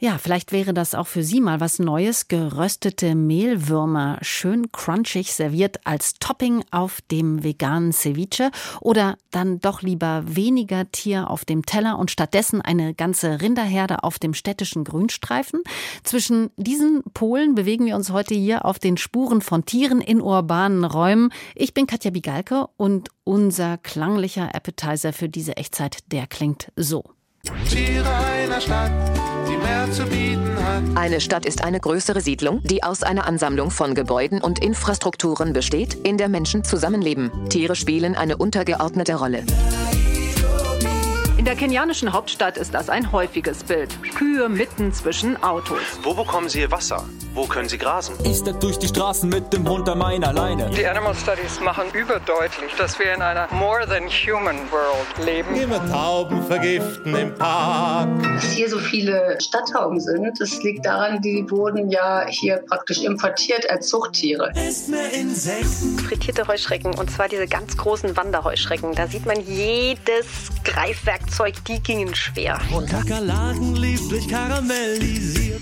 ja, vielleicht wäre das auch für Sie mal was Neues. Geröstete Mehlwürmer, schön crunchig serviert als Topping auf dem veganen Ceviche. Oder dann doch lieber weniger Tier auf dem Teller und stattdessen eine ganze Rinderherde auf dem städtischen Grünstreifen. Zwischen diesen Polen bewegen wir uns heute hier auf den Spuren von Tieren in urbanen Räumen. Ich bin Katja Bigalke und unser klanglicher Appetizer für diese Echtzeit, der klingt so. Tiere einer Stadt, die mehr zu bieten hat. Eine Stadt ist eine größere Siedlung, die aus einer Ansammlung von Gebäuden und Infrastrukturen besteht, in der Menschen zusammenleben. Tiere spielen eine untergeordnete Rolle. In der kenianischen Hauptstadt ist das ein häufiges Bild. Kühe mitten zwischen Autos. Wo bekommen sie ihr Wasser? Wo können sie grasen? Ich step durch die Straßen mit dem Hund an meiner Leine. Die Animal Studies machen überdeutlich, dass wir in einer more than human world leben. Immer Tauben vergiften im Park. Dass hier so viele Stadttauben sind, das liegt daran, die wurden ja hier praktisch importiert als Zuchttiere. Frittierte Heuschrecken und zwar diese ganz großen Wanderheuschrecken. Da sieht man jedes Greifwerk Zeug, die gingen schwer. Und Kakerlaken lieblich karamellisiert.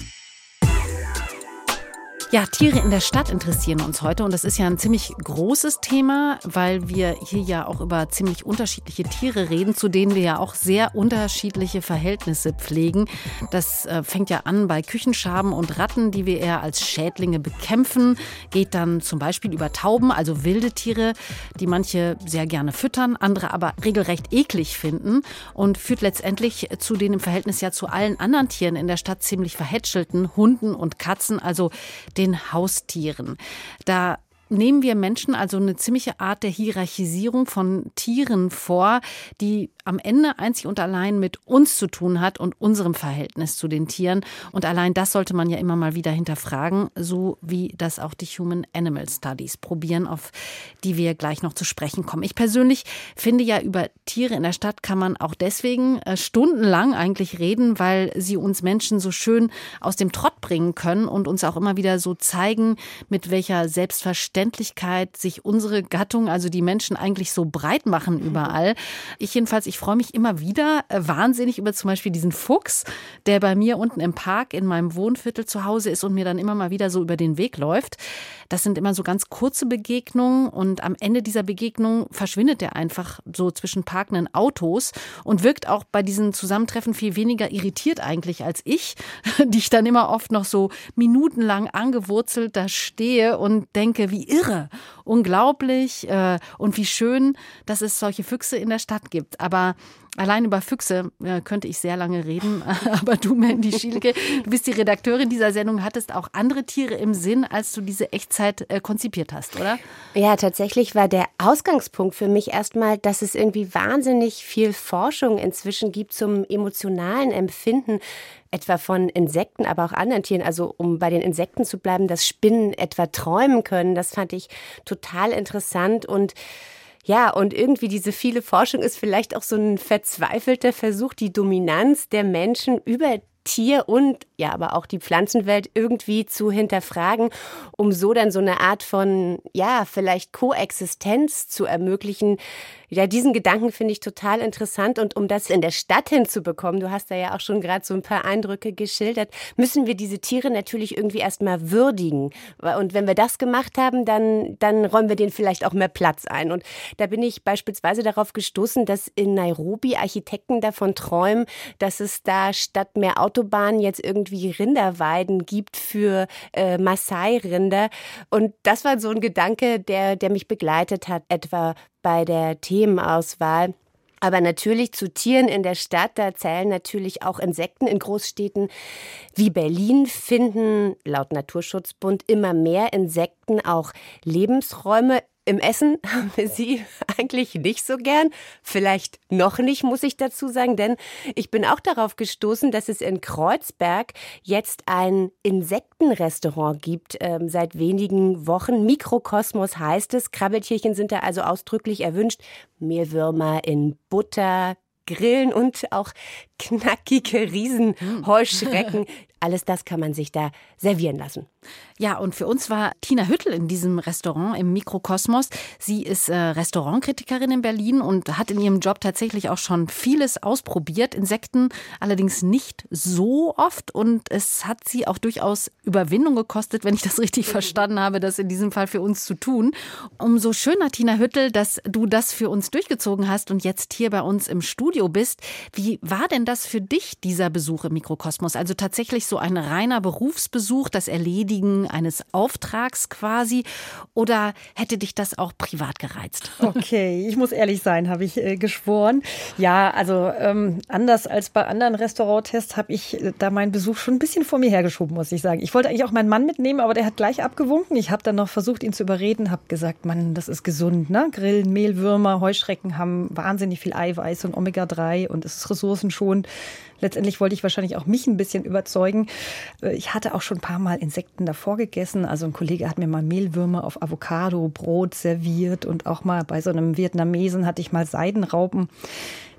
Ja, Tiere in der Stadt interessieren uns heute und das ist ja ein ziemlich großes Thema, weil wir hier ja auch über ziemlich unterschiedliche Tiere reden, zu denen wir ja auch sehr unterschiedliche Verhältnisse pflegen. Das äh, fängt ja an bei Küchenschaben und Ratten, die wir eher als Schädlinge bekämpfen, geht dann zum Beispiel über Tauben, also wilde Tiere, die manche sehr gerne füttern, andere aber regelrecht eklig finden und führt letztendlich zu den im Verhältnis ja zu allen anderen Tieren in der Stadt ziemlich verhätschelten Hunden und Katzen, also den Haustieren. Da nehmen wir Menschen also eine ziemliche Art der Hierarchisierung von Tieren vor, die am Ende einzig und allein mit uns zu tun hat und unserem Verhältnis zu den Tieren. Und allein das sollte man ja immer mal wieder hinterfragen, so wie das auch die Human Animal Studies probieren, auf die wir gleich noch zu sprechen kommen. Ich persönlich finde ja, über Tiere in der Stadt kann man auch deswegen äh, stundenlang eigentlich reden, weil sie uns Menschen so schön aus dem Trott bringen können und uns auch immer wieder so zeigen, mit welcher Selbstverständlichkeit sich unsere Gattung, also die Menschen eigentlich so breit machen überall. Ich jedenfalls, ich freue mich immer wieder äh, wahnsinnig über zum Beispiel diesen Fuchs, der bei mir unten im Park in meinem Wohnviertel zu Hause ist und mir dann immer mal wieder so über den Weg läuft. Das sind immer so ganz kurze Begegnungen und am Ende dieser Begegnung verschwindet er einfach so zwischen parkenden Autos und wirkt auch bei diesen Zusammentreffen viel weniger irritiert eigentlich als ich, die ich dann immer oft noch so minutenlang angewurzelt da stehe und denke, wie irre, unglaublich äh, und wie schön, dass es solche Füchse in der Stadt gibt. Aber Allein über Füchse äh, könnte ich sehr lange reden, aber du, Mandy Schielke, du bist die Redakteurin dieser Sendung, hattest auch andere Tiere im Sinn, als du diese Echtzeit äh, konzipiert hast, oder? Ja, tatsächlich war der Ausgangspunkt für mich erstmal, dass es irgendwie wahnsinnig viel Forschung inzwischen gibt zum emotionalen Empfinden etwa von Insekten, aber auch anderen Tieren. Also um bei den Insekten zu bleiben, dass Spinnen etwa träumen können, das fand ich total interessant und ja, und irgendwie diese viele Forschung ist vielleicht auch so ein verzweifelter Versuch, die Dominanz der Menschen über Tier- und ja, aber auch die Pflanzenwelt irgendwie zu hinterfragen, um so dann so eine Art von, ja, vielleicht Koexistenz zu ermöglichen. Ja, diesen Gedanken finde ich total interessant und um das in der Stadt hinzubekommen, du hast da ja auch schon gerade so ein paar Eindrücke geschildert, müssen wir diese Tiere natürlich irgendwie erstmal würdigen. Und wenn wir das gemacht haben, dann, dann räumen wir denen vielleicht auch mehr Platz ein. Und da bin ich beispielsweise darauf gestoßen, dass in Nairobi Architekten davon träumen, dass es da statt mehr Autobahnen jetzt irgendwie Rinderweiden gibt für äh, Maasai-Rinder. Und das war so ein Gedanke, der, der mich begleitet hat, etwa bei der Themenauswahl. Aber natürlich zu Tieren in der Stadt, da zählen natürlich auch Insekten in Großstädten wie Berlin, finden laut Naturschutzbund immer mehr Insekten auch Lebensräume im Essen haben wir sie eigentlich nicht so gern. Vielleicht noch nicht, muss ich dazu sagen, denn ich bin auch darauf gestoßen, dass es in Kreuzberg jetzt ein Insektenrestaurant gibt ähm, seit wenigen Wochen. Mikrokosmos heißt es. Krabbeltierchen sind da also ausdrücklich erwünscht. Meerwürmer in Butter, Grillen und auch knackige Riesenheuschrecken. Alles das kann man sich da servieren lassen. Ja, und für uns war Tina Hüttel in diesem Restaurant im Mikrokosmos. Sie ist äh, Restaurantkritikerin in Berlin und hat in ihrem Job tatsächlich auch schon vieles ausprobiert. Insekten allerdings nicht so oft und es hat sie auch durchaus Überwindung gekostet, wenn ich das richtig verstanden habe, das in diesem Fall für uns zu tun. Umso schöner, Tina Hüttel, dass du das für uns durchgezogen hast und jetzt hier bei uns im Studio bist. Wie war denn das für dich, dieser Besuch im Mikrokosmos? Also tatsächlich so ein reiner Berufsbesuch, das Erledigen eines Auftrags quasi? Oder hätte dich das auch privat gereizt? Okay, ich muss ehrlich sein, habe ich äh, geschworen. Ja, also ähm, anders als bei anderen Restauranttests habe ich äh, da meinen Besuch schon ein bisschen vor mir hergeschoben, muss ich sagen. Ich wollte eigentlich auch meinen Mann mitnehmen, aber der hat gleich abgewunken. Ich habe dann noch versucht, ihn zu überreden, habe gesagt, Mann, das ist gesund, ne? Grillen, Mehlwürmer, Heuschrecken haben wahnsinnig viel Eiweiß und Omega-3 und es ist ressourcenschonend. Letztendlich wollte ich wahrscheinlich auch mich ein bisschen überzeugen. Äh, ich hatte auch schon ein paar Mal Insekten davor gegessen. Also ein Kollege hat mir mal Mehlwürmer auf Avocado, Brot serviert und auch mal bei so einem Vietnamesen hatte ich mal Seidenraupen.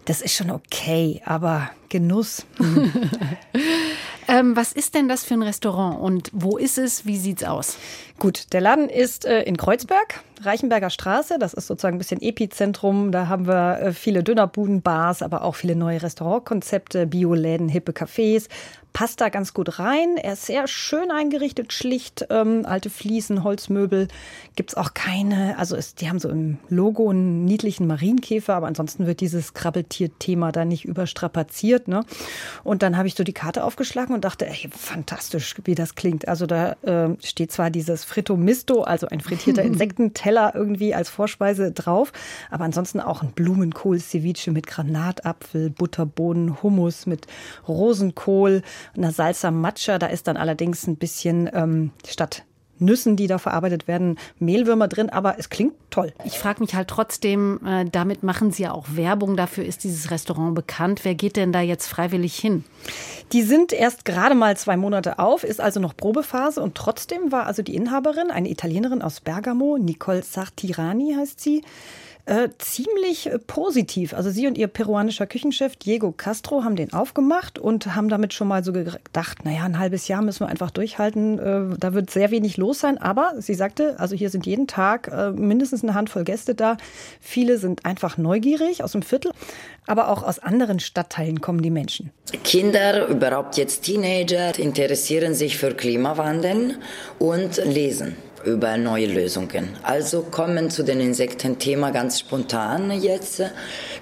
Das ist schon okay, aber Genuss. Hm. ähm, was ist denn das für ein Restaurant und wo ist es? Wie sieht's aus? Gut, der Laden ist äh, in Kreuzberg, Reichenberger Straße. Das ist sozusagen ein bisschen Epizentrum. Da haben wir äh, viele Dönerbuden, Bars, aber auch viele neue Restaurantkonzepte, Bioläden, hippe Cafés passt da ganz gut rein. Er ist sehr schön eingerichtet, schlicht, ähm, alte Fliesen, Holzmöbel. Gibt's auch keine, also ist, die haben so im Logo einen niedlichen Marienkäfer, aber ansonsten wird dieses Krabbeltier-Thema da nicht überstrapaziert. Ne? Und dann habe ich so die Karte aufgeschlagen und dachte, ey, fantastisch, wie das klingt. Also da äh, steht zwar dieses Fritto Misto, also ein frittierter Insektenteller irgendwie als Vorspeise drauf, aber ansonsten auch ein Blumenkohl-Ceviche mit Granatapfel, Butterbohnen, Hummus mit Rosenkohl, einer Salsa Matcha. Da ist dann allerdings ein bisschen ähm, statt Nüssen, die da verarbeitet werden, Mehlwürmer drin, aber es klingt toll. Ich frage mich halt trotzdem, äh, damit machen Sie ja auch Werbung, dafür ist dieses Restaurant bekannt. Wer geht denn da jetzt freiwillig hin? Die sind erst gerade mal zwei Monate auf, ist also noch Probephase und trotzdem war also die Inhaberin, eine Italienerin aus Bergamo, Nicole Sartirani heißt sie, äh, ziemlich äh, positiv. Also sie und ihr peruanischer Küchenchef Diego Castro haben den aufgemacht und haben damit schon mal so gedacht, naja, ein halbes Jahr müssen wir einfach durchhalten. Äh, da wird sehr wenig los sein. Aber sie sagte, also hier sind jeden Tag äh, mindestens eine Handvoll Gäste da. Viele sind einfach neugierig aus dem Viertel, aber auch aus anderen Stadtteilen kommen die Menschen. Kinder, überhaupt jetzt Teenager, interessieren sich für Klimawandel und lesen über neue Lösungen. Also kommen zu den Insektenthema ganz spontan jetzt,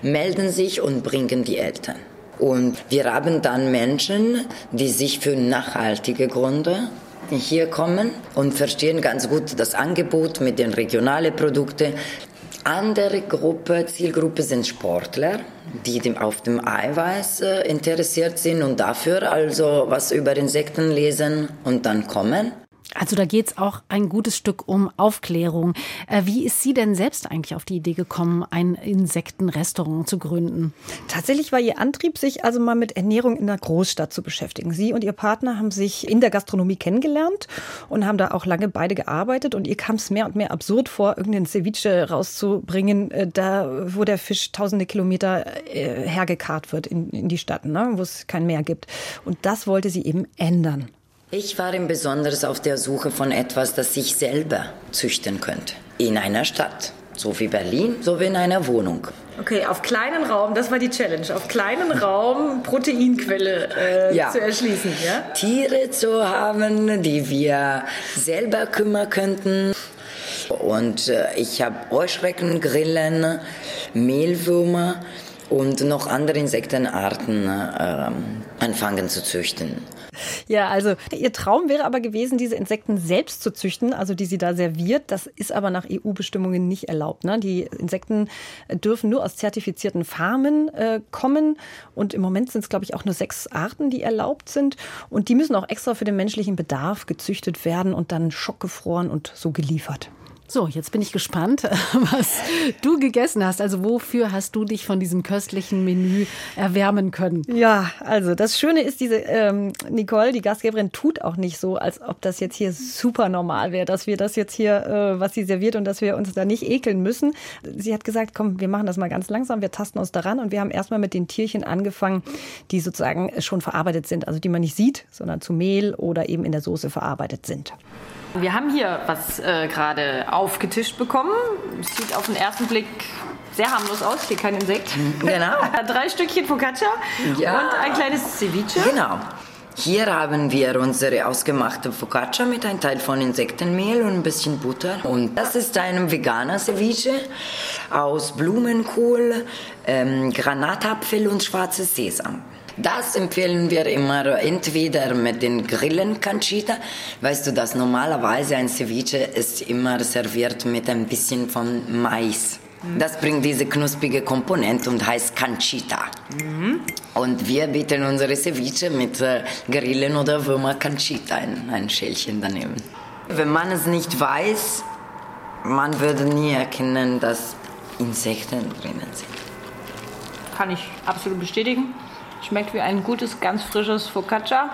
melden sich und bringen die Eltern. Und wir haben dann Menschen, die sich für nachhaltige Gründe hier kommen und verstehen ganz gut das Angebot mit den regionalen Produkten. Andere Gruppe, Zielgruppe sind Sportler, die auf dem Eiweiß äh, interessiert sind und dafür also was über Insekten lesen und dann kommen. Also da geht es auch ein gutes Stück um Aufklärung. Äh, wie ist sie denn selbst eigentlich auf die Idee gekommen, ein Insektenrestaurant zu gründen? Tatsächlich war ihr Antrieb, sich also mal mit Ernährung in der Großstadt zu beschäftigen. Sie und ihr Partner haben sich in der Gastronomie kennengelernt und haben da auch lange beide gearbeitet. Und ihr kam es mehr und mehr absurd vor, irgendeinen Ceviche rauszubringen, äh, da wo der Fisch tausende Kilometer äh, hergekarrt wird in, in die Stadt, ne, wo es kein Meer gibt. Und das wollte sie eben ändern. Ich war im Besonderen auf der Suche von etwas, das ich selber züchten könnte. In einer Stadt. So wie Berlin, so wie in einer Wohnung. Okay, auf kleinen Raum, das war die Challenge, auf kleinen Raum Proteinquelle äh, ja. zu erschließen. Ja? Tiere zu haben, die wir selber kümmern könnten. Und äh, ich habe Heuschrecken, Grillen, Mehlwürmer und noch andere Insektenarten äh, anfangen zu züchten. Ja, also ihr Traum wäre aber gewesen, diese Insekten selbst zu züchten, also die sie da serviert. Das ist aber nach EU-Bestimmungen nicht erlaubt. Ne? Die Insekten dürfen nur aus zertifizierten Farmen äh, kommen. Und im Moment sind es, glaube ich, auch nur sechs Arten, die erlaubt sind. Und die müssen auch extra für den menschlichen Bedarf gezüchtet werden und dann schockgefroren und so geliefert. So, jetzt bin ich gespannt, was du gegessen hast. Also wofür hast du dich von diesem köstlichen Menü erwärmen können? Ja, also das Schöne ist, diese ähm, Nicole, die Gastgeberin, tut auch nicht so, als ob das jetzt hier super normal wäre, dass wir das jetzt hier, äh, was sie serviert und dass wir uns da nicht ekeln müssen. Sie hat gesagt, komm, wir machen das mal ganz langsam, wir tasten uns daran und wir haben erstmal mit den Tierchen angefangen, die sozusagen schon verarbeitet sind, also die man nicht sieht, sondern zu Mehl oder eben in der Soße verarbeitet sind. Wir haben hier was äh, gerade aufgetischt bekommen. Sieht auf den ersten Blick sehr harmlos aus. Hier kein Insekt. Genau. Drei Stückchen Focaccia Ja. und ein kleines Ceviche. Genau. Hier haben wir unsere ausgemachte Focaccia mit einem Teil von Insektenmehl und ein bisschen Butter. Und das ist ein veganer Ceviche aus Blumenkohl, ähm, Granatapfel und schwarzes Sesam. Das empfehlen wir immer entweder mit den Grillen Canchita. Weißt du, dass normalerweise ein Ceviche ist immer serviert mit ein bisschen von Mais. Das bringt diese knusprige Komponente und heißt Canchita. Und wir bieten unsere Ceviche mit äh, Grillen oder Würmer Canchita in ein Schälchen daneben. Wenn man es nicht weiß, man würde nie erkennen, dass Insekten drinnen sind. Kann ich absolut bestätigen. Schmeckt wie ein gutes, ganz frisches Focaccia.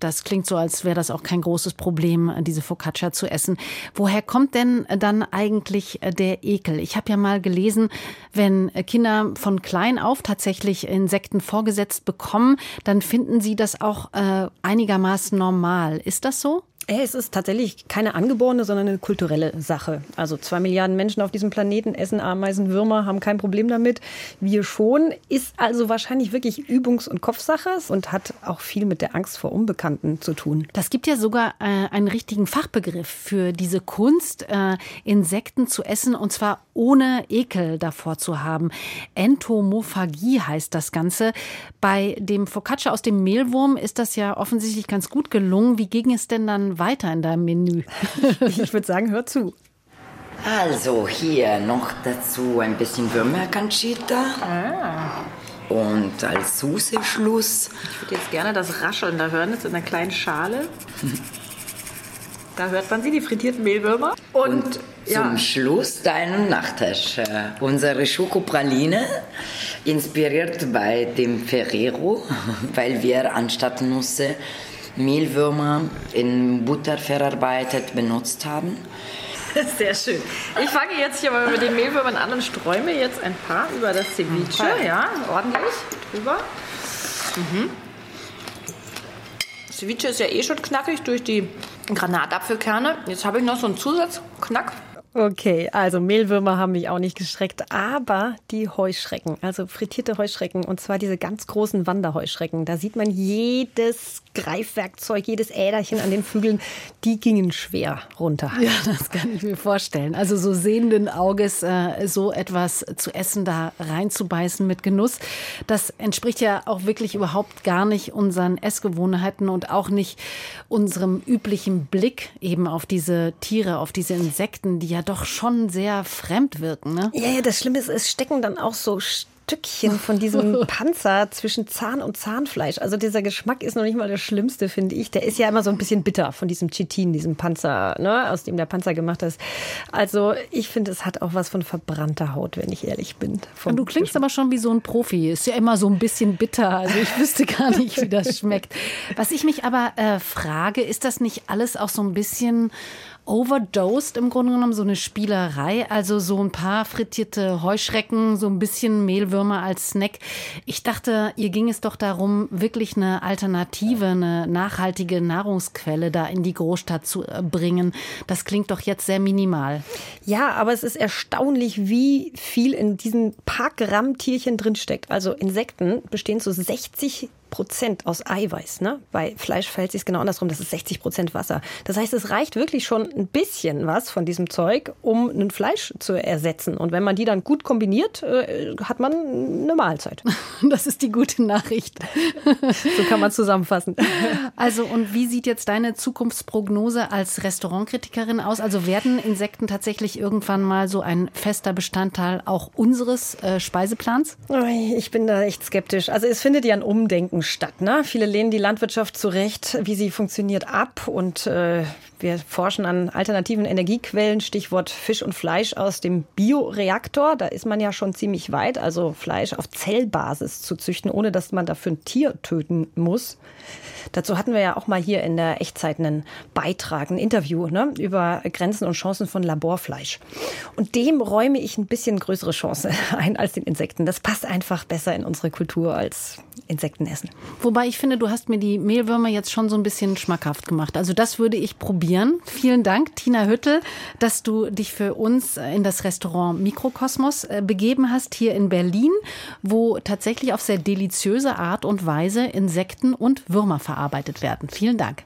Das klingt so, als wäre das auch kein großes Problem, diese Focaccia zu essen. Woher kommt denn dann eigentlich der Ekel? Ich habe ja mal gelesen, wenn Kinder von klein auf tatsächlich Insekten vorgesetzt bekommen, dann finden sie das auch äh, einigermaßen normal. Ist das so? Äh, Es ist tatsächlich keine angeborene, sondern eine kulturelle Sache. Also zwei Milliarden Menschen auf diesem Planeten essen Ameisen, Würmer, haben kein Problem damit. Wir schon. Ist also wahrscheinlich wirklich Übungs- und Kopfsache und hat auch viel mit der Angst vor Unbekannten zu tun. Das gibt ja sogar äh, einen richtigen Fachbegriff für diese Kunst, äh, Insekten zu essen und zwar ohne Ekel davor zu haben. Entomophagie heißt das Ganze. Bei dem Focaccia aus dem Mehlwurm ist das ja offensichtlich ganz gut gelungen. Wie ging es denn dann weiter in deinem Menü? ich würde sagen, hör zu. Also hier noch dazu ein bisschen Würmer Canchita. Und als Soße-Schluss Ich würde jetzt gerne das Rascheln da hören, jetzt in einer kleinen Schale. Da hört man sie, die frittierten Mehlwürmer. Und, Zum Schluss deinen Nachtisch. Äh, Unsere Schokopraline, inspiriert bei dem Ferrero, weil wir anstatt Nüsse Mehlwürmer in Butter verarbeitet benutzt haben. Sehr schön. Ich fange jetzt hier mal mit den Mehlwürmern an und sträume jetzt ein paar über das Ceviche. Ja, ordentlich drüber. Mhm. Ceviche ist ja eh schon knackig durch die Granatapfelkerne. Jetzt habe ich noch so einen Zusatzknack. Okay, also Mehlwürmer haben mich auch nicht geschreckt, aber die Heuschrecken, also frittierte Heuschrecken, und zwar diese ganz großen Wanderheuschrecken, da sieht man jedes Greifwerkzeug, jedes Äderchen an den Flügeln, die gingen schwer runter. Ja, das kann ich mir vorstellen. Also so sehenden Auges äh, so etwas zu essen, da reinzubeißen mit Genuss, das entspricht ja auch wirklich überhaupt gar nicht unseren Essgewohnheiten und auch nicht unserem üblichen Blick eben auf diese Tiere, auf diese Insekten, die ja doch schon sehr fremd wirken. Ne? Ja, ja, das Schlimme ist, es stecken dann auch so Stückchen von diesem Panzer zwischen Zahn und Zahnfleisch. Also dieser Geschmack ist noch nicht mal das Schlimmste, finde ich. Der ist ja immer so ein bisschen bitter von diesem Chitin, diesem Panzer, ne, aus dem der Panzer gemacht ist. Also ich finde, es hat auch was von verbrannter Haut, wenn ich ehrlich bin. Und du klingst aber schon wie so ein Profi. Ist ja immer so ein bisschen bitter. Also ich wüsste gar nicht, wie das schmeckt. Was ich mich aber äh, frage, ist das nicht alles auch so ein bisschen overdosed im Grunde genommen, so eine Spielerei. Also so ein paar frittierte Heuschrecken, so ein bisschen Mehlwürmer als Snack. Ich dachte, ihr ging es doch darum, wirklich eine Alternative, eine nachhaltige Nahrungsquelle da in die Großstadt zu äh, bringen. Das klingt doch jetzt sehr minimal. Ja, aber es ist erstaunlich, wie viel in diesen paar Gramm Tierchen drinsteckt. Also Insekten bestehen zu 60 Prozent aus Eiweiß. Ne? Bei Fleisch fällt sich genau andersrum. Das ist 60 Prozent Wasser. Das heißt, es reicht wirklich schon ein bisschen was von diesem Zeug, um ein Fleisch zu ersetzen. Und wenn man die dann gut kombiniert, äh, hat man eine Mahlzeit. Das ist die gute Nachricht. So kann man zusammenfassen. Also, und wie sieht jetzt deine Zukunftsprognose als Restaurantkritikerin aus? Also werden Insekten tatsächlich irgendwann mal so ein fester Bestandteil auch unseres äh, Speiseplans? Ich bin da echt skeptisch. Also es findet ja ein Umdenken Stadt. Ne? Viele lehnen die Landwirtschaft zurecht, wie sie funktioniert, ab. Und äh, wir forschen an alternativen Energiequellen, Stichwort Fisch und Fleisch aus dem Bioreaktor. Da ist man ja schon ziemlich weit, also Fleisch auf Zellbasis zu züchten, ohne dass man dafür ein Tier töten muss. Dazu hatten wir ja auch mal hier in der Echtzeit einen Beitrag, ein Interview ne, über Grenzen und Chancen von Laborfleisch. Und dem räume ich ein bisschen größere Chance ein als den Insekten. Das passt einfach besser in unsere Kultur als Insekten essen. Wobei ich finde, du hast mir die Mehlwürmer jetzt schon so ein bisschen schmackhaft gemacht. Also das würde ich probieren. Vielen Dank, Tina Hüttel, dass du dich für uns in das Restaurant Mikrokosmos äh, begeben hast, hier in Berlin, wo tatsächlich auf sehr deliziöse Art und Weise Insekten und Würmer verarbeitet werden. Vielen Dank.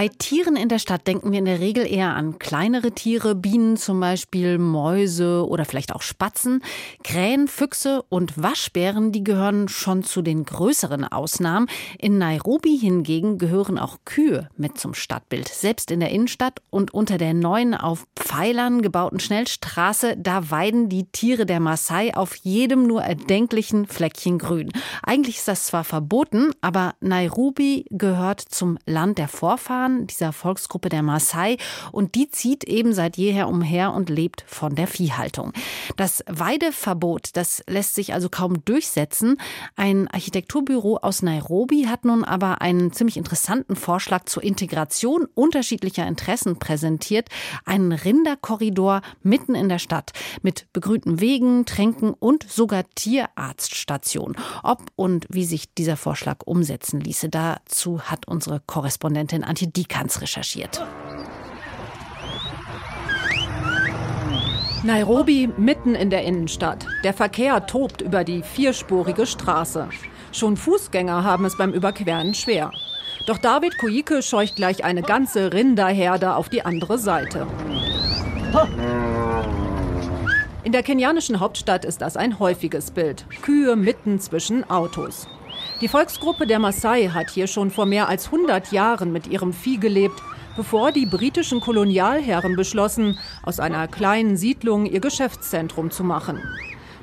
Bei Tieren in der Stadt denken wir in der Regel eher an kleinere Tiere, Bienen zum Beispiel, Mäuse oder vielleicht auch Spatzen. Krähen, Füchse und Waschbären, die gehören schon zu den größeren Ausnahmen. In Nairobi hingegen gehören auch Kühe mit zum Stadtbild. Selbst in der Innenstadt und unter der neuen auf Pfeilern gebauten Schnellstraße, da weiden die Tiere der Maasai auf jedem nur erdenklichen Fleckchen Grün. Eigentlich ist das zwar verboten, aber Nairobi gehört zum Land der Vorfahren Vorfahren dieser Volksgruppe der Maasai und die zieht eben seit jeher umher und lebt von der Viehhaltung. Das Weideverbot, das lässt sich also kaum durchsetzen. Ein Architekturbüro aus Nairobi hat nun aber einen ziemlich interessanten Vorschlag zur Integration unterschiedlicher Interessen präsentiert. Einen Rinderkorridor mitten in der Stadt mit begrünten Wegen, Tränken und sogar Tierarztstation. Ob und wie sich dieser Vorschlag umsetzen ließe, dazu hat unsere Korrespondentin Antje Dikans recherchiert. Nairobi mitten in der Innenstadt. Der Verkehr tobt über die vierspurige Straße. Schon Fußgänger haben es beim Überqueren schwer. Doch David Kuike scheucht gleich eine ganze Rinderherde auf die andere Seite. In der kenianischen Hauptstadt ist das ein häufiges Bild. Kühe mitten zwischen Autos. Die Volksgruppe der Maasai hat hier schon vor mehr als 100 Jahren mit ihrem Vieh gelebt, bevor die britischen Kolonialherren beschlossen, aus einer kleinen Siedlung ihr Geschäftszentrum zu machen.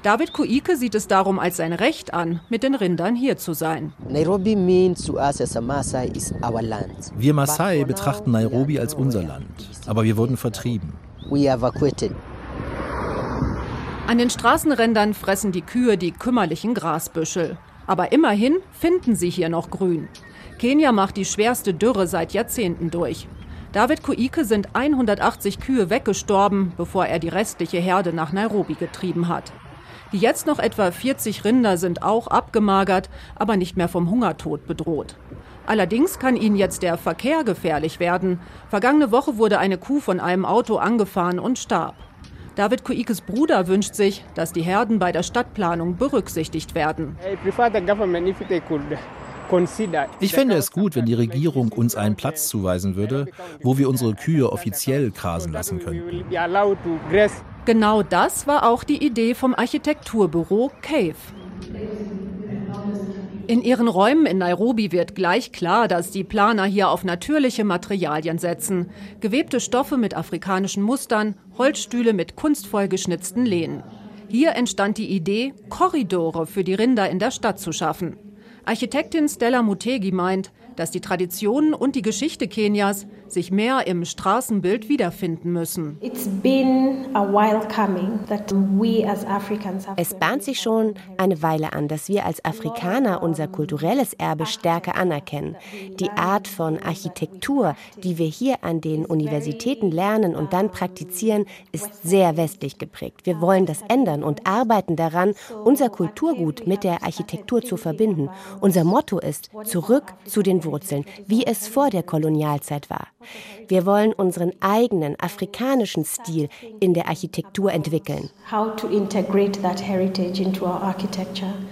David Kuike sieht es darum als sein Recht an, mit den Rindern hier zu sein. Wir Maasai betrachten Nairobi als unser Land, aber wir wurden vertrieben. An den Straßenrändern fressen die Kühe die kümmerlichen Grasbüschel. Aber immerhin finden sie hier noch Grün. Kenia macht die schwerste Dürre seit Jahrzehnten durch. David Kuike sind 180 Kühe weggestorben, bevor er die restliche Herde nach Nairobi getrieben hat. Die jetzt noch etwa 40 Rinder sind auch abgemagert, aber nicht mehr vom Hungertod bedroht. Allerdings kann ihnen jetzt der Verkehr gefährlich werden. Vergangene Woche wurde eine Kuh von einem Auto angefahren und starb. David Kuikes Bruder wünscht sich, dass die Herden bei der Stadtplanung berücksichtigt werden. Ich fände es gut, wenn die Regierung uns einen Platz zuweisen würde, wo wir unsere Kühe offiziell grasen lassen könnten. Genau das war auch die Idee vom Architekturbüro Cave. In ihren Räumen in Nairobi wird gleich klar, dass die Planer hier auf natürliche Materialien setzen. Gewebte Stoffe mit afrikanischen Mustern, Holzstühle mit kunstvoll geschnitzten Lehnen. Hier entstand die Idee, Korridore für die Rinder in der Stadt zu schaffen. Architektin Stella Mutegi meint, dass die Traditionen und die Geschichte Kenias sich mehr im Straßenbild wiederfinden müssen. Es bahnt sich schon eine Weile an, dass wir als Afrikaner unser kulturelles Erbe stärker anerkennen. Die Art von Architektur, die wir hier an den Universitäten lernen und dann praktizieren, ist sehr westlich geprägt. Wir wollen das ändern und arbeiten daran, unser Kulturgut mit der Architektur zu verbinden. Unser Motto ist zurück zu den Wurzeln, wie es vor der Kolonialzeit war. Wir wollen unseren eigenen afrikanischen Stil in der Architektur entwickeln.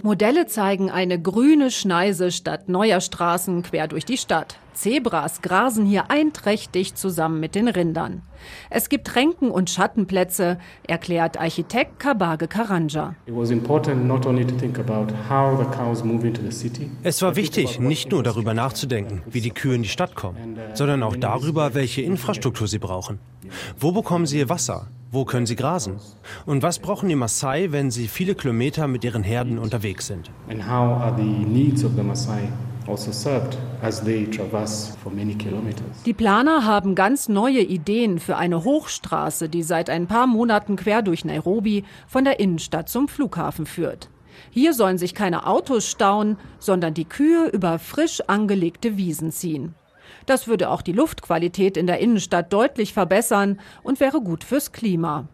Modelle zeigen eine grüne Schneise statt neuer Straßen quer durch die Stadt. Zebras grasen hier einträchtig zusammen mit den Rindern. Es gibt Ränken und Schattenplätze, erklärt Architekt Kabage Karanja. Es war wichtig, nicht nur darüber nachzudenken, wie die Kühe in die Stadt kommen, sondern auch darüber, welche Infrastruktur sie brauchen. Wo bekommen sie ihr Wasser? Wo können sie grasen? Und was brauchen die Maasai, wenn sie viele Kilometer mit ihren Herden unterwegs sind? And how are the needs of the Maasai also? Die Planer haben ganz neue Ideen für eine Hochstraße, die seit ein paar Monaten quer durch Nairobi von der Innenstadt zum Flughafen führt. Hier sollen sich keine Autos stauen, sondern die Kühe über frisch angelegte Wiesen ziehen. Das würde auch die Luftqualität in der Innenstadt deutlich verbessern und wäre gut fürs Klima.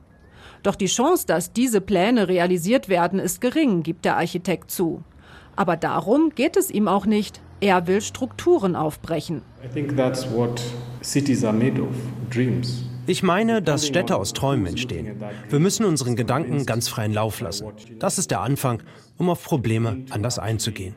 Doch die Chance, dass diese Pläne realisiert werden, ist gering, gibt der Architekt zu. Aber darum geht es ihm auch nicht. Er will Strukturen aufbrechen. I think that's what cities are made of, dreams. Ich meine, dass Städte aus Träumen entstehen. Wir müssen unseren Gedanken ganz freien Lauf lassen. Das ist der Anfang, um auf Probleme anders einzugehen.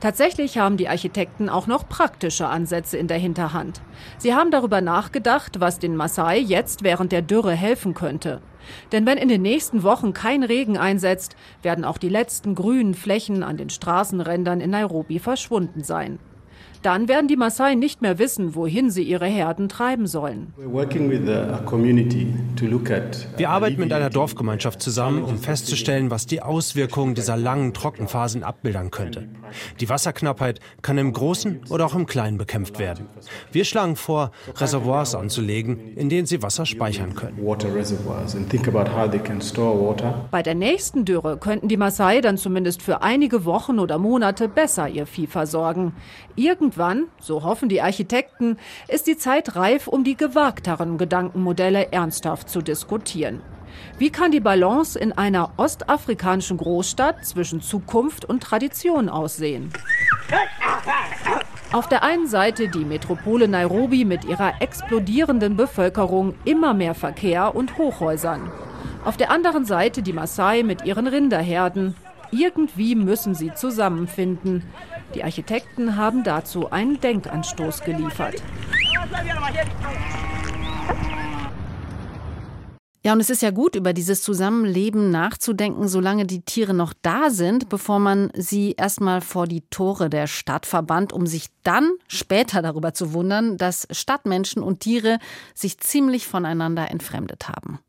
Tatsächlich haben die Architekten auch noch praktische Ansätze in der Hinterhand. Sie haben darüber nachgedacht, was den Maasai jetzt während der Dürre helfen könnte. Denn wenn in den nächsten Wochen kein Regen einsetzt, werden auch die letzten grünen Flächen an den Straßenrändern in Nairobi verschwunden sein. Dann werden die Maasai nicht mehr wissen, wohin sie ihre Herden treiben sollen. Wir arbeiten mit einer Dorfgemeinschaft zusammen, um festzustellen, was die Auswirkungen dieser langen Trockenphasen abbildern könnte. Die Wasserknappheit kann im Großen oder auch im Kleinen bekämpft werden. Wir schlagen vor, Reservoirs anzulegen, in denen sie Wasser speichern können. Bei der nächsten Dürre könnten die Maasai dann zumindest für einige Wochen oder Monate besser ihr Vieh versorgen. Irgendwann, so hoffen die Architekten, ist die Zeit reif, um die gewagteren Gedankenmodelle ernsthaft zu diskutieren. Wie kann die Balance in einer ostafrikanischen Großstadt zwischen Zukunft und Tradition aussehen? Auf der einen Seite die Metropole Nairobi mit ihrer explodierenden Bevölkerung, immer mehr Verkehr und Hochhäusern. Auf der anderen Seite die Maasai mit ihren Rinderherden. Irgendwie müssen sie zusammenfinden. Die Architekten haben dazu einen Denkanstoß geliefert. Ja, und es ist ja gut, über dieses Zusammenleben nachzudenken, solange die Tiere noch da sind, bevor man sie erstmal vor die Tore der Stadt verbannt, um sich dann später darüber zu wundern, dass Stadtmenschen und Tiere sich ziemlich voneinander entfremdet haben.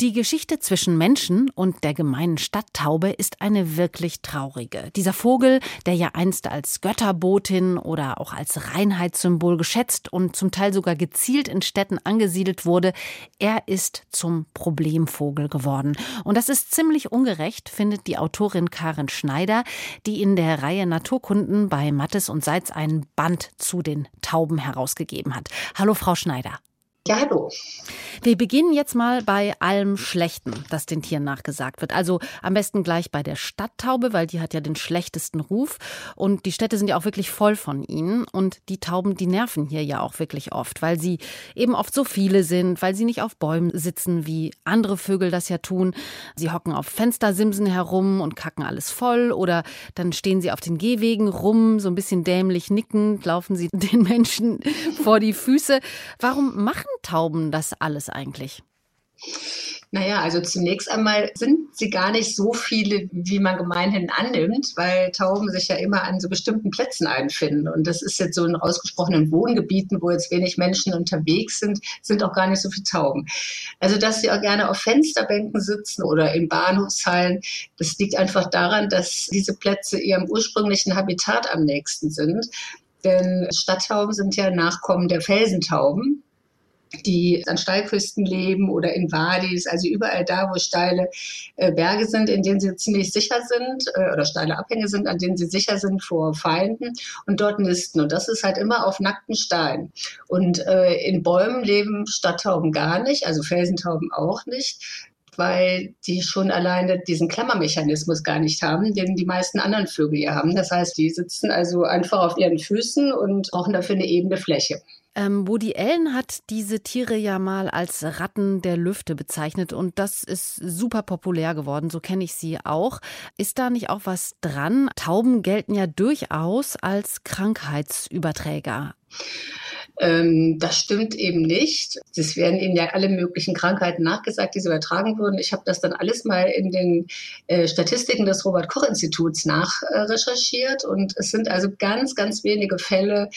Die Geschichte zwischen Menschen und der gemeinen Stadttaube ist eine wirklich traurige. Dieser Vogel, der ja einst als Götterbotin oder auch als Reinheitssymbol geschätzt und zum Teil sogar gezielt in Städten angesiedelt wurde, er ist zum Problemvogel geworden. Und das ist ziemlich ungerecht, findet die Autorin Karin Schneider, die in der Reihe Naturkunden bei Mattes und Seitz einen Band zu den Tauben herausgegeben hat. Hallo, Frau Schneider. Ja, hallo. Wir beginnen jetzt mal bei allem Schlechten, das den Tieren nachgesagt wird. Also am besten gleich bei der Stadttaube, weil die hat ja den schlechtesten Ruf. Und die Städte sind ja auch wirklich voll von ihnen. Und die Tauben, die nerven hier ja auch wirklich oft, weil sie eben oft so viele sind, weil sie nicht auf Bäumen sitzen, wie andere Vögel das ja tun. Sie hocken auf Fenstersimsen herum und kacken alles voll. Oder dann stehen sie auf den Gehwegen rum, so ein bisschen dämlich nickend, laufen sie den Menschen vor die Füße. Warum machen Tauben das alles eigentlich? Naja, also zunächst einmal sind sie gar nicht so viele, wie man gemeinhin annimmt, weil Tauben sich ja immer an so bestimmten Plätzen einfinden. Und das ist jetzt so in ausgesprochenen Wohngebieten, wo jetzt wenig Menschen unterwegs sind, sind auch gar nicht so viele Tauben. Also, dass sie auch gerne auf Fensterbänken sitzen oder in Bahnhofshallen, das liegt einfach daran, dass diese Plätze ihrem ursprünglichen Habitat am nächsten sind. Denn Stadttauben sind ja Nachkommen der Felsentauben die an Steilküsten leben oder in Wadis, also überall da, wo steile äh, Berge sind, in denen sie ziemlich sicher sind äh, oder steile Abhänge sind, an denen sie sicher sind vor Feinden und dort nisten. Und das ist halt immer auf nackten Stein. Und äh, in Bäumen leben Stadttauben gar nicht, also Felsentauben auch nicht weil die schon alleine diesen Klammermechanismus gar nicht haben, den die meisten anderen Vögel hier haben. Das heißt, die sitzen also einfach auf ihren Füßen und brauchen dafür eine ebene Fläche. Ähm, Woody Allen hat diese Tiere ja mal als Ratten der Lüfte bezeichnet und das ist super populär geworden, so kenne ich sie auch. Ist da nicht auch was dran? Tauben gelten ja durchaus als Krankheitsüberträger. Ähm, das stimmt eben nicht. Es werden ihnen ja alle möglichen Krankheiten nachgesagt, die sie übertragen wurden. Ich habe das dann alles mal in den äh, Statistiken des Robert-Koch-Instituts nachrecherchiert äh, und es sind also ganz, ganz wenige Fälle,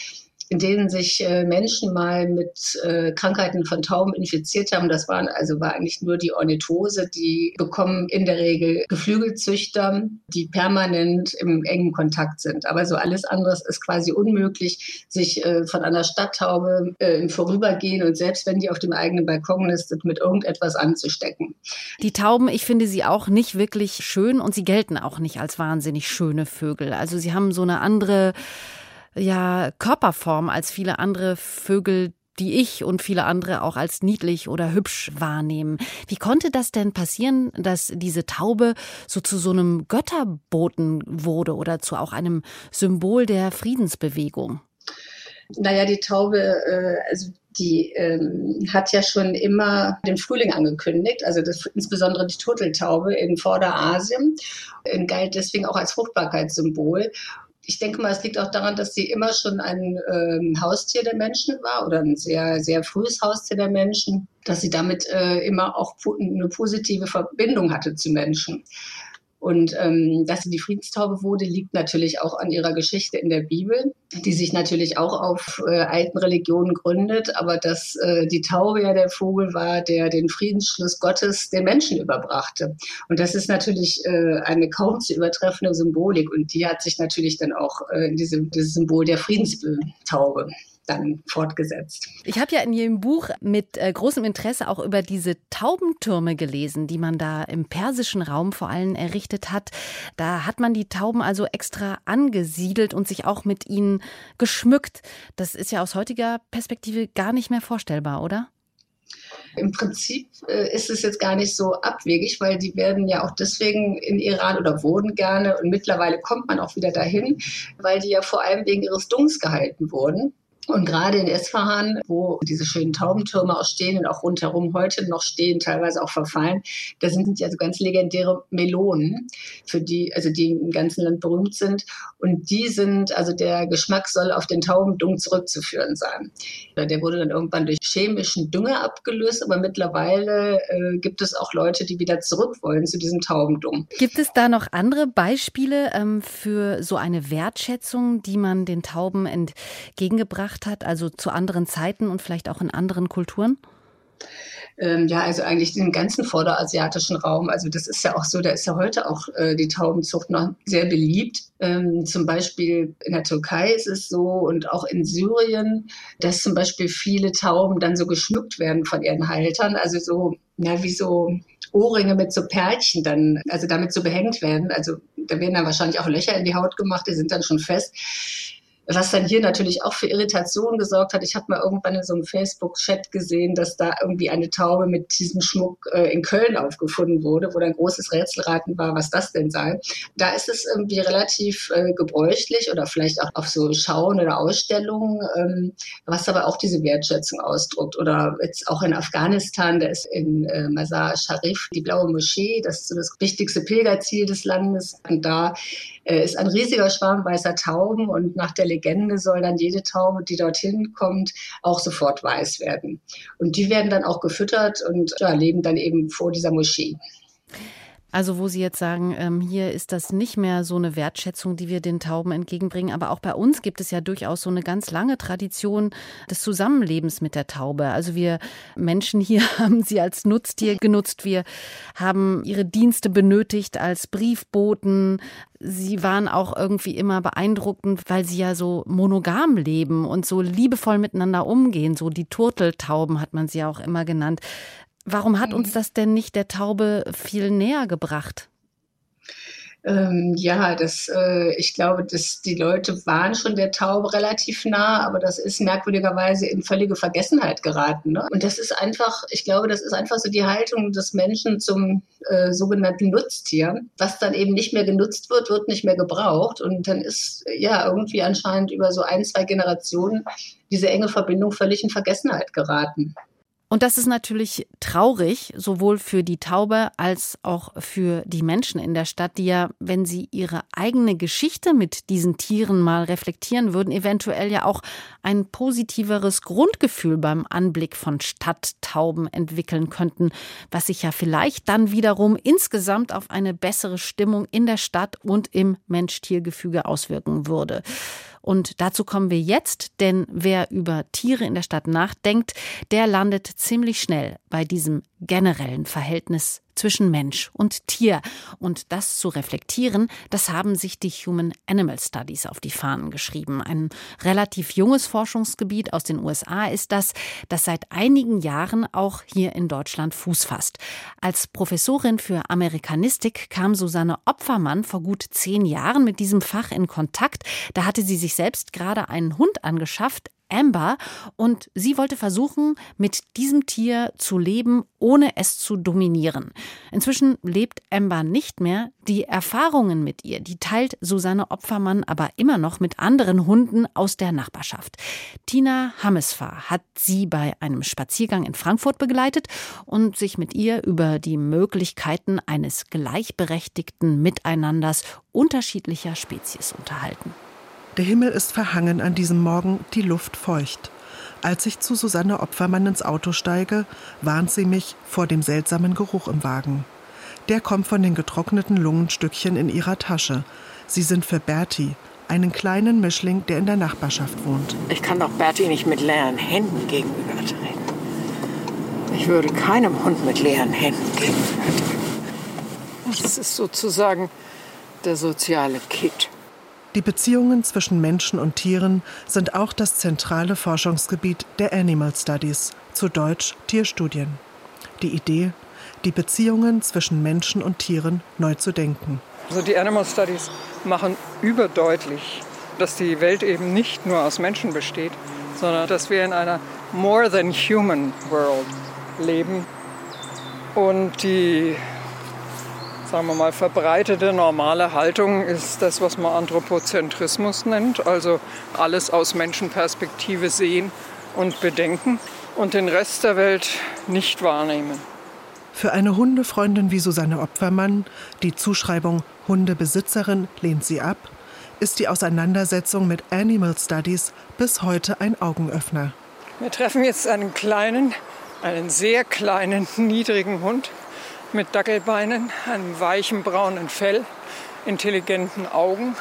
in denen sich äh, Menschen mal mit äh, Krankheiten von Tauben infiziert haben. Das waren also war eigentlich nur die Ornithose. Die bekommen in der Regel Geflügelzüchter, die permanent im engen Kontakt sind. Aber so alles anderes ist quasi unmöglich, sich äh, von einer Stadttaube äh, im Vorübergehen und selbst wenn die auf dem eigenen Balkon nistet, mit irgendetwas anzustecken. Die Tauben, ich finde sie auch nicht wirklich schön und sie gelten auch nicht als wahnsinnig schöne Vögel. Also sie haben so eine andere ja, Körperform als viele andere Vögel, die ich und viele andere auch als niedlich oder hübsch wahrnehmen. Wie konnte das denn passieren, dass diese Taube so zu so einem Götterboten wurde oder zu auch einem Symbol der Friedensbewegung? Naja, die Taube, äh, also die ähm, hat ja schon immer den Frühling angekündigt, also das, insbesondere die Turteltaube in Vorderasien, galt deswegen auch als Fruchtbarkeitssymbol ich denke mal, es liegt auch daran, dass sie immer schon ein ähm, Haustier der Menschen war oder ein sehr, sehr frühes Haustier der Menschen, dass sie damit äh, immer auch eine positive Verbindung hatte zu Menschen. Und ähm, dass sie die Friedenstaube wurde, liegt natürlich auch an ihrer Geschichte in der Bibel, die sich natürlich auch auf äh, alten Religionen gründet, aber dass äh, die Taube ja der Vogel war, der den Friedensschluss Gottes den Menschen überbrachte. Und das ist natürlich äh, eine kaum zu übertreffende Symbolik und die hat sich natürlich dann auch äh, in diesem, dieses Symbol der Friedenstaube dann fortgesetzt. Ich habe ja in Ihrem Buch mit äh, großem Interesse auch über diese Taubentürme gelesen, die man da im persischen Raum vor allem errichtet hat. Da hat man die Tauben also extra angesiedelt und sich auch mit ihnen geschmückt. Das ist ja aus heutiger Perspektive gar nicht mehr vorstellbar, oder? Im Prinzip äh, ist es jetzt gar nicht so abwegig, weil die werden ja auch deswegen in Iran oder wurden gerne und mittlerweile kommt man auch wieder dahin, weil die ja vor allem wegen ihres Dungs gehalten wurden. Und gerade in Esfahan, wo diese schönen Taubentürme auch stehen und auch rundherum heute noch stehen, teilweise auch verfallen, da sind ja so ganz legendäre Melonen, für die, also die im ganzen Land berühmt sind. Und die sind, also der Geschmack soll auf den Taubendung zurückzuführen sein. Der wurde dann irgendwann durch chemischen Dünger abgelöst, aber mittlerweile äh, gibt es auch Leute, die wieder zurück wollen zu diesem Taubendung. Gibt es da noch andere Beispiele ähm, für so eine Wertschätzung, die man den Tauben entgegengebracht gemacht hat, also zu anderen Zeiten und vielleicht auch in anderen Kulturen? Ähm, ja, also eigentlich den ganzen vorderasiatischen Raum. Also das ist ja auch so, da ist ja heute auch äh, die Taubenzucht noch sehr beliebt. Ähm, zum Beispiel in der Türkei ist es so und auch in Syrien, dass zum Beispiel viele Tauben dann so geschmückt werden von ihren Haltern. Also so, ja, wie so Ohrringe mit so Perlchen dann, also damit so behängt werden. Also da werden dann wahrscheinlich auch Löcher in die Haut gemacht, die sind dann schon fest was dann hier natürlich auch für Irritation gesorgt hat. Ich habe mal irgendwann in so einem Facebook-Chat gesehen, dass da irgendwie eine Taube mit diesem Schmuck äh, in Köln aufgefunden wurde, wo dann großes Rätselraten war, was das denn sei. Da ist es irgendwie relativ äh, gebräuchlich oder vielleicht auch auf so Schauen oder Ausstellungen, ähm, was aber auch diese Wertschätzung ausdruckt. Oder jetzt auch in Afghanistan, da ist in äh, Mazar Sharif die blaue Moschee, das ist so das wichtigste Pilgerziel des Landes. Und da ist ein riesiger Schwarm weißer Tauben und nach der Legende soll dann jede Taube, die dorthin kommt, auch sofort weiß werden. Und die werden dann auch gefüttert und ja, leben dann eben vor dieser Moschee. Also wo Sie jetzt sagen, ähm, hier ist das nicht mehr so eine Wertschätzung, die wir den Tauben entgegenbringen. Aber auch bei uns gibt es ja durchaus so eine ganz lange Tradition des Zusammenlebens mit der Taube. Also wir Menschen hier haben sie als Nutztier genutzt. Wir haben ihre Dienste benötigt als Briefboten. Sie waren auch irgendwie immer beeindruckend, weil sie ja so monogam leben und so liebevoll miteinander umgehen. So die Turteltauben hat man sie ja auch immer genannt. Warum hat uns mhm. das denn nicht der Taube viel näher gebracht? Ähm, ja, das, äh, ich glaube, dass die Leute waren schon der Taube relativ nah, aber das ist merkwürdigerweise in völlige Vergessenheit geraten. Ne? Und das ist einfach, ich glaube, das ist einfach so die Haltung des Menschen zum äh, sogenannten Nutztier. Was dann eben nicht mehr genutzt wird, wird nicht mehr gebraucht. Und dann ist ja irgendwie anscheinend über so ein, zwei Generationen diese enge Verbindung völlig in Vergessenheit geraten. Und das ist natürlich traurig, sowohl für die Taube als auch für die Menschen in der Stadt, die ja, wenn sie ihre eigene Geschichte mit diesen Tieren mal reflektieren würden, eventuell ja auch ein positiveres Grundgefühl beim Anblick von Stadttauben entwickeln könnten, was sich ja vielleicht dann wiederum insgesamt auf eine bessere Stimmung in der Stadt und im Mensch-Tier-Gefüge auswirken würde. Und dazu kommen wir jetzt, denn wer über Tiere in der Stadt nachdenkt, der landet ziemlich schnell bei diesem generellen Verhältnis zwischen Mensch und Tier. Und das zu reflektieren, das haben sich die Human Animal Studies auf die Fahnen geschrieben. Ein relativ junges Forschungsgebiet aus den USA ist das, das seit einigen Jahren auch hier in Deutschland Fuß fasst. Als Professorin für Amerikanistik kam Susanne Opfermann vor gut zehn Jahren mit diesem Fach in Kontakt. Da hatte sie sich selbst gerade einen Hund angeschafft, Amber und sie wollte versuchen, mit diesem Tier zu leben, ohne es zu dominieren. Inzwischen lebt Amber nicht mehr. Die Erfahrungen mit ihr, die teilt Susanne Opfermann aber immer noch mit anderen Hunden aus der Nachbarschaft. Tina Hammesfahr hat sie bei einem Spaziergang in Frankfurt begleitet und sich mit ihr über die Möglichkeiten eines gleichberechtigten Miteinanders unterschiedlicher Spezies unterhalten. Der Himmel ist verhangen an diesem Morgen, die Luft feucht. Als ich zu Susanne Opfermann ins Auto steige, warnt sie mich vor dem seltsamen Geruch im Wagen. Der kommt von den getrockneten Lungenstückchen in ihrer Tasche. Sie sind für Bertie, einen kleinen Mischling, der in der Nachbarschaft wohnt. Ich kann doch Bertie nicht mit leeren Händen gegenübertreten. Ich würde keinem Hund mit leeren Händen gegenübertreten. Das ist sozusagen der soziale Kit. Die Beziehungen zwischen Menschen und Tieren sind auch das zentrale Forschungsgebiet der Animal Studies, zu Deutsch Tierstudien. Die Idee, die Beziehungen zwischen Menschen und Tieren neu zu denken. Also die Animal Studies machen überdeutlich, dass die Welt eben nicht nur aus Menschen besteht, sondern dass wir in einer more than human world leben und die sagen wir mal, verbreitete normale Haltung ist das, was man Anthropozentrismus nennt, also alles aus Menschenperspektive sehen und bedenken und den Rest der Welt nicht wahrnehmen. Für eine Hundefreundin wie Susanne Opfermann, die Zuschreibung Hundebesitzerin lehnt sie ab, ist die Auseinandersetzung mit Animal Studies bis heute ein Augenöffner. Wir treffen jetzt einen kleinen, einen sehr kleinen, niedrigen Hund, mit Dackelbeinen, einem weichen braunen Fell, intelligenten Augen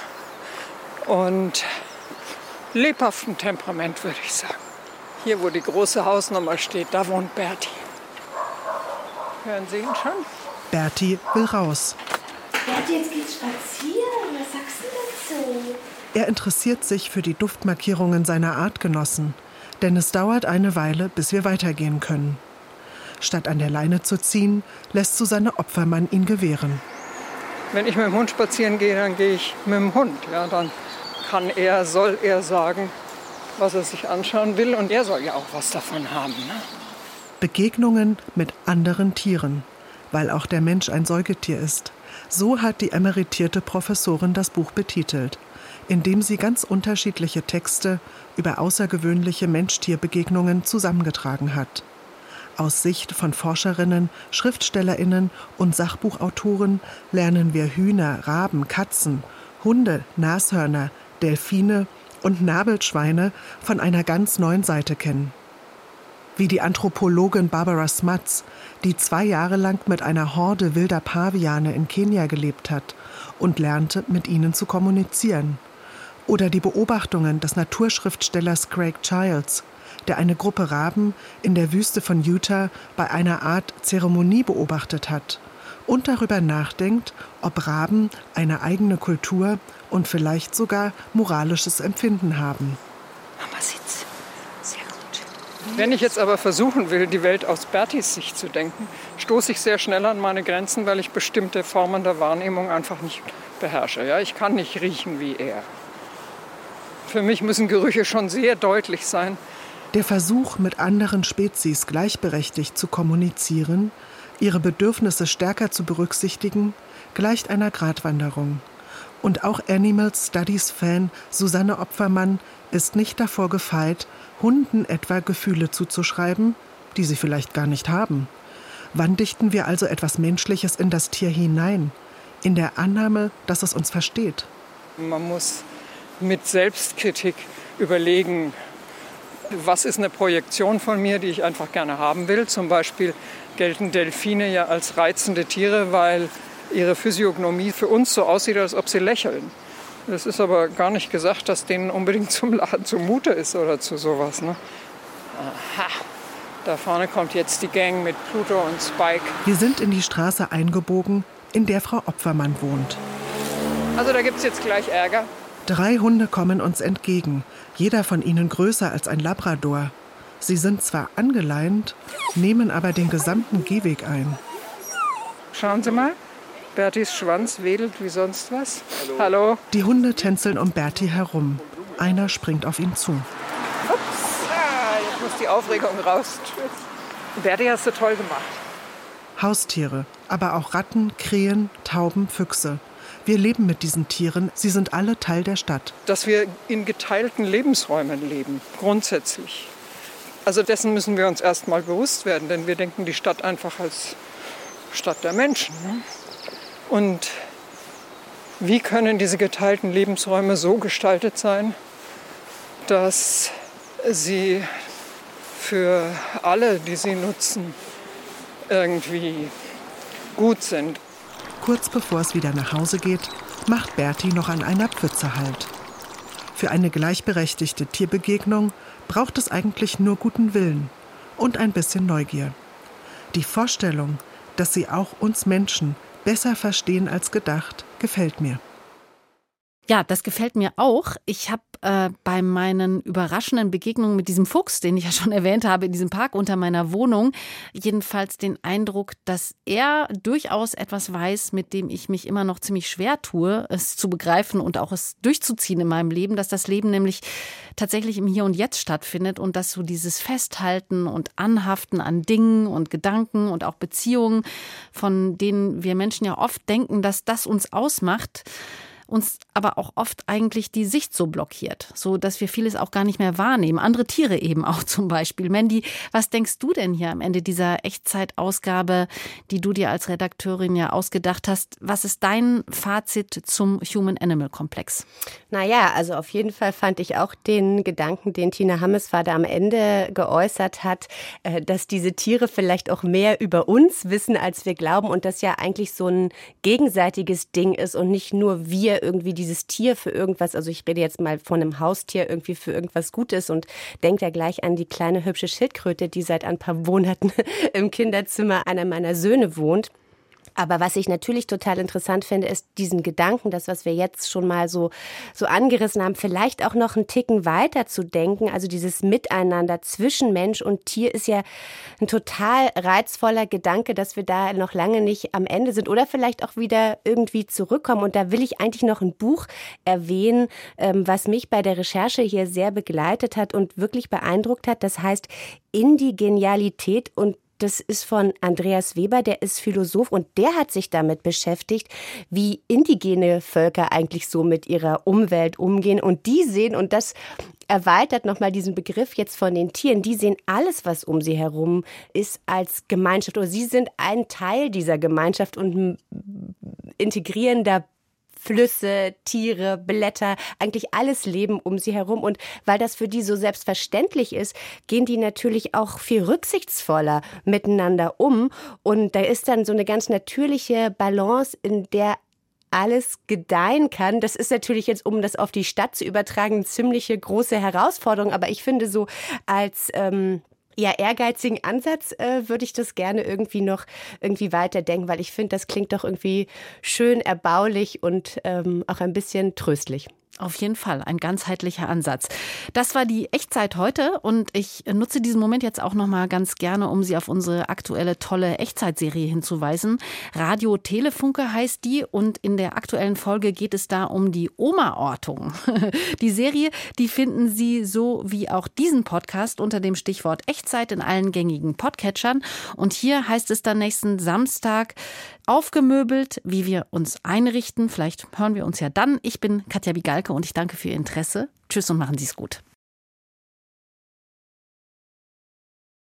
und lebhaftem Temperament, würde ich sagen. Hier, wo die große Hausnummer steht, da wohnt Berti. Hören Sie ihn schon? Berti will raus. Berti, jetzt geht's spazieren. Was sagst du dazu? Er interessiert sich für die Duftmarkierungen seiner Artgenossen, denn es dauert eine Weile, bis wir weitergehen können. Statt an der Leine zu ziehen, lässt Susanne Opfermann ihn gewähren. Wenn ich mit dem Hund spazieren gehe, dann gehe ich mit dem Hund. Ja, dann kann er, soll er sagen, was er sich anschauen will. Und er soll ja auch was davon haben. Ne? Begegnungen mit anderen Tieren, weil auch der Mensch ein Säugetier ist. So hat die emeritierte Professorin das Buch betitelt, indem sie ganz unterschiedliche Texte über außergewöhnliche Mensch-Tier-Begegnungen zusammengetragen hat. Aus Sicht von Forscherinnen, Schriftstellerinnen und Sachbuchautoren lernen wir Hühner, Raben, Katzen, Hunde, Nashörner, Delfine und Nabelschweine von einer ganz neuen Seite kennen. Wie die Anthropologin Barbara Smuts, die zwei Jahre lang mit einer Horde wilder Paviane in Kenia gelebt hat und lernte, mit ihnen zu kommunizieren. Oder die Beobachtungen des Naturschriftstellers Craig Childs, der eine Gruppe Raben in der Wüste von Utah bei einer Art Zeremonie beobachtet hat und darüber nachdenkt, ob Raben eine eigene Kultur und vielleicht sogar moralisches Empfinden haben. Mama sieht's. Sehr gut. Wenn ich jetzt aber versuchen will, die Welt aus Bertis Sicht zu denken, stoße ich sehr schnell an meine Grenzen, weil ich bestimmte Formen der Wahrnehmung einfach nicht beherrsche. Ja, ich kann nicht riechen wie er. Für mich müssen Gerüche schon sehr deutlich sein. Der Versuch, mit anderen Spezies gleichberechtigt zu kommunizieren, ihre Bedürfnisse stärker zu berücksichtigen, gleicht einer Gratwanderung. Und auch Animal Studies Fan Susanne Opfermann ist nicht davor gefeit, Hunden etwa Gefühle zuzuschreiben, die sie vielleicht gar nicht haben. Wann dichten wir also etwas Menschliches in das Tier hinein? In der Annahme, dass es uns versteht. Man muss mit Selbstkritik überlegen, was ist eine Projektion von mir, die ich einfach gerne haben will. Zum Beispiel gelten Delfine ja als reizende Tiere, weil ihre Physiognomie für uns so aussieht, als ob sie lächeln. Es ist aber gar nicht gesagt, dass denen unbedingt zum Lachen zumute ist oder zu sowas. Ne? Aha. Da vorne kommt jetzt die Gang mit Pluto und Spike. Wir sind in die Straße eingebogen, in der Frau Opfermann wohnt. Also da gibt es jetzt gleich Ärger. Drei Hunde kommen uns entgegen, jeder von ihnen größer als ein Labrador. Sie sind zwar angeleint, nehmen aber den gesamten Gehweg ein. Schauen Sie mal, Bertis Schwanz wedelt wie sonst was. Hallo. Hallo. Die Hunde tänzeln um Berti herum. Einer springt auf ihn zu muss die Aufregung raus. Berti hast du toll gemacht. Haustiere, aber auch Ratten, Krähen, Tauben, Füchse. Wir leben mit diesen Tieren, sie sind alle Teil der Stadt. Dass wir in geteilten Lebensräumen leben, grundsätzlich. Also dessen müssen wir uns erst mal bewusst werden, denn wir denken die Stadt einfach als Stadt der Menschen. Ne? Und wie können diese geteilten Lebensräume so gestaltet sein, dass sie für alle, die sie nutzen, irgendwie gut sind. Kurz bevor es wieder nach Hause geht, macht Berti noch an einer Pfütze Halt. Für eine gleichberechtigte Tierbegegnung braucht es eigentlich nur guten Willen und ein bisschen Neugier. Die Vorstellung, dass sie auch uns Menschen besser verstehen als gedacht, gefällt mir. Ja, das gefällt mir auch. Ich habe äh, bei meinen überraschenden Begegnungen mit diesem Fuchs, den ich ja schon erwähnt habe, in diesem Park unter meiner Wohnung, jedenfalls den Eindruck, dass er durchaus etwas weiß, mit dem ich mich immer noch ziemlich schwer tue, es zu begreifen und auch es durchzuziehen in meinem Leben, dass das Leben nämlich tatsächlich im Hier und Jetzt stattfindet und dass so dieses Festhalten und Anhaften an Dingen und Gedanken und auch Beziehungen, von denen wir Menschen ja oft denken, dass das uns ausmacht, uns aber auch oft eigentlich die Sicht so blockiert, so dass wir vieles auch gar nicht mehr wahrnehmen. Andere Tiere eben auch zum Beispiel. Mandy, was denkst du denn hier am Ende dieser Echtzeitausgabe, die du dir als Redakteurin ja ausgedacht hast? Was ist dein Fazit zum Human-Animal-Komplex? Naja, also auf jeden Fall fand ich auch den Gedanken, den Tina Hammesvater am Ende geäußert hat, äh, dass diese Tiere vielleicht auch mehr über uns wissen, als wir glauben und das ja eigentlich so ein gegenseitiges Ding ist und nicht nur wir irgendwie dieses Tier für irgendwas, also ich rede jetzt mal von einem Haustier irgendwie für irgendwas Gutes und denkt ja gleich an die kleine hübsche Schildkröte, die seit ein paar Monaten im Kinderzimmer einer meiner Söhne wohnt. Aber was ich natürlich total interessant finde, ist diesen Gedanken, das, was wir jetzt schon mal so, so angerissen haben, vielleicht auch noch einen Ticken weiter zu denken. Also dieses Miteinander zwischen Mensch und Tier ist ja ein total reizvoller Gedanke, dass wir da noch lange nicht am Ende sind oder vielleicht auch wieder irgendwie zurückkommen. Und da will ich eigentlich noch ein Buch erwähnen, ähm, was mich bei der Recherche hier sehr begleitet hat und wirklich beeindruckt hat. Das heißt Indigenialität und das ist von Andreas Weber, der ist Philosoph und der hat sich damit beschäftigt, wie indigene Völker eigentlich so mit ihrer Umwelt umgehen. Und die sehen, und das erweitert nochmal diesen Begriff jetzt von den Tieren, die sehen alles, was um sie herum ist, als Gemeinschaft. Oder sie sind ein Teil dieser Gemeinschaft und integrieren da Flüsse, Tiere, Blätter, eigentlich alles Leben um sie herum. Und weil das für die so selbstverständlich ist, gehen die natürlich auch viel rücksichtsvoller miteinander um. Und da ist dann so eine ganz natürliche Balance, in der alles gedeihen kann. Das ist natürlich jetzt, um das auf die Stadt zu übertragen, eine ziemliche große Herausforderung. Aber ich finde so als ähm, ja, ehrgeizigen Ansatz äh, würde ich das gerne irgendwie noch irgendwie weiterdenken, weil ich finde, das klingt doch irgendwie schön erbaulich und ähm, auch ein bisschen tröstlich. Auf jeden Fall ein ganzheitlicher Ansatz. Das war die Echtzeit heute und ich nutze diesen Moment jetzt auch noch mal ganz gerne, um Sie auf unsere aktuelle tolle Echtzeitserie hinzuweisen. Radio Telefunke heißt die und in der aktuellen Folge geht es da um die Oma-Ortung. Die Serie, die finden Sie so wie auch diesen Podcast unter dem Stichwort Echtzeit in allen gängigen Podcatchern und hier heißt es dann nächsten Samstag aufgemöbelt, wie wir uns einrichten. Vielleicht hören wir uns ja dann. Ich bin Katja Bigalke und ich danke für Ihr Interesse. Tschüss und machen Sie es gut.